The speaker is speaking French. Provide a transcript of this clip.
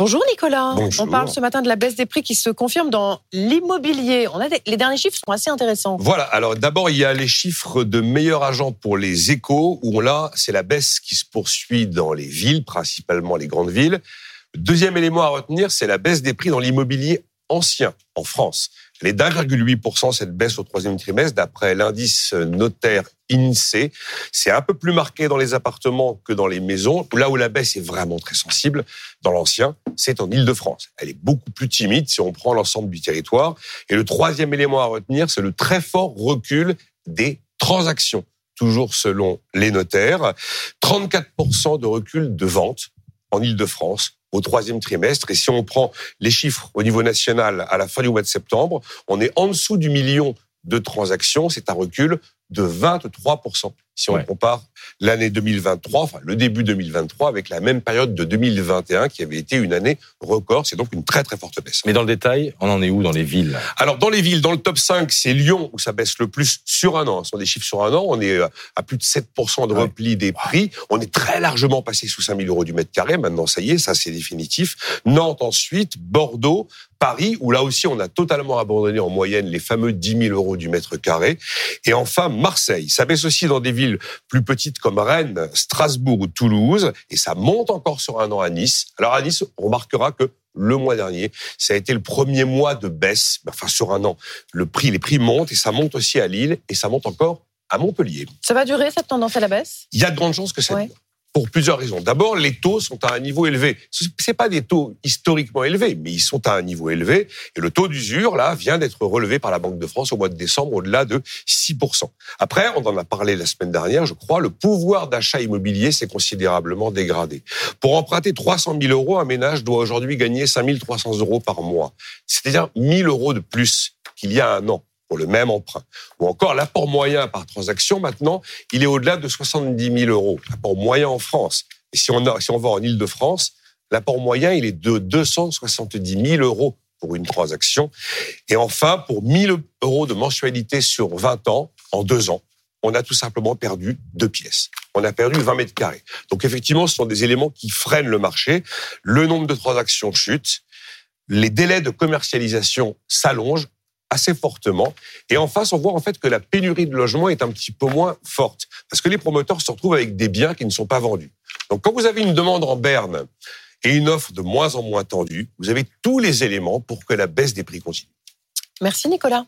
Bonjour Nicolas. Bonjour. On parle ce matin de la baisse des prix qui se confirme dans l'immobilier. On a des- les derniers chiffres sont assez intéressants. Voilà, alors d'abord, il y a les chiffres de meilleurs agents pour les échos, où là, c'est la baisse qui se poursuit dans les villes, principalement les grandes villes. Le deuxième élément à retenir, c'est la baisse des prix dans l'immobilier ancien en France. Est d'1,8% cette baisse au troisième trimestre, d'après l'indice notaire INSEE. C'est un peu plus marqué dans les appartements que dans les maisons. Là où la baisse est vraiment très sensible, dans l'ancien, c'est en Ile-de-France. Elle est beaucoup plus timide si on prend l'ensemble du territoire. Et le troisième élément à retenir, c'est le très fort recul des transactions. Toujours selon les notaires, 34% de recul de vente en Ile-de-France au troisième trimestre. Et si on prend les chiffres au niveau national à la fin du mois de septembre, on est en dessous du million de transactions. C'est un recul de 23% si on Ouais. compare l'année 2023, enfin le début 2023 avec la même période de 2021 qui avait été une année record. C'est donc une très très forte baisse. Mais dans le détail, on en est où dans les villes? Alors, dans les villes, dans le top 5, c'est Lyon où ça baisse le plus sur un an. Ce sont des chiffres sur un an. On est euh, à plus de 7% de Ouais. repli des prix. On est très largement passé sous 5000 euros du mètre carré. Maintenant, ça y est, ça c'est définitif. Nantes ensuite, Bordeaux, Paris, où là aussi on a totalement abandonné en moyenne les fameux 10 000 euros du mètre carré. Et enfin, Marseille. Ça baisse aussi dans des villes plus petites comme Rennes, Strasbourg ou Toulouse. Et ça monte encore sur un an à Nice. Alors à Nice, on remarquera que le mois dernier, ça a été le premier mois de baisse, enfin sur un an. Le prix, les prix montent et ça monte aussi à Lille et ça monte encore à Montpellier. Ça va durer cette tendance à la baisse? Il y a de grandes chances que ça Ouais. dure. Pour plusieurs raisons. D'abord, les taux sont à un niveau élevé. Ce c'est pas des taux historiquement élevés, mais ils sont à un niveau élevé. Et le taux d'usure, là, vient d'être relevé par la Banque de France au mois de décembre au-delà de 6%. Après, on en a parlé la semaine dernière, je crois, le pouvoir d'achat immobilier s'est considérablement dégradé. Pour emprunter 300 000 euros, un ménage doit aujourd'hui gagner 5 300 euros par mois. C'est-à-dire 1000 euros de plus qu'il y a un an pour le même emprunt. Ou encore, l'apport moyen par transaction, maintenant, il est au-delà de 70 000 euros. L'apport moyen en France. Et si on, a- si on va en Ile-de-France, l'apport moyen, il est de 270 000 euros pour une transaction. Et enfin, pour 1000 euros de mensualité sur 20 ans, en deux ans, on a tout simplement perdu deux pièces. On a perdu 20 mètres carrés. Donc effectivement, ce sont des éléments qui freinent le marché. Le nombre de transactions chute. Les délais de commercialisation s'allongent assez fortement. Et en face, on voit en fait que la pénurie de logements est un petit peu moins forte. Parce que les promoteurs se retrouvent avec des biens qui ne sont pas vendus. Donc quand vous avez une demande en berne et une offre de moins en moins tendue, vous avez tous les éléments pour que la baisse des prix continue. Merci Nicolas.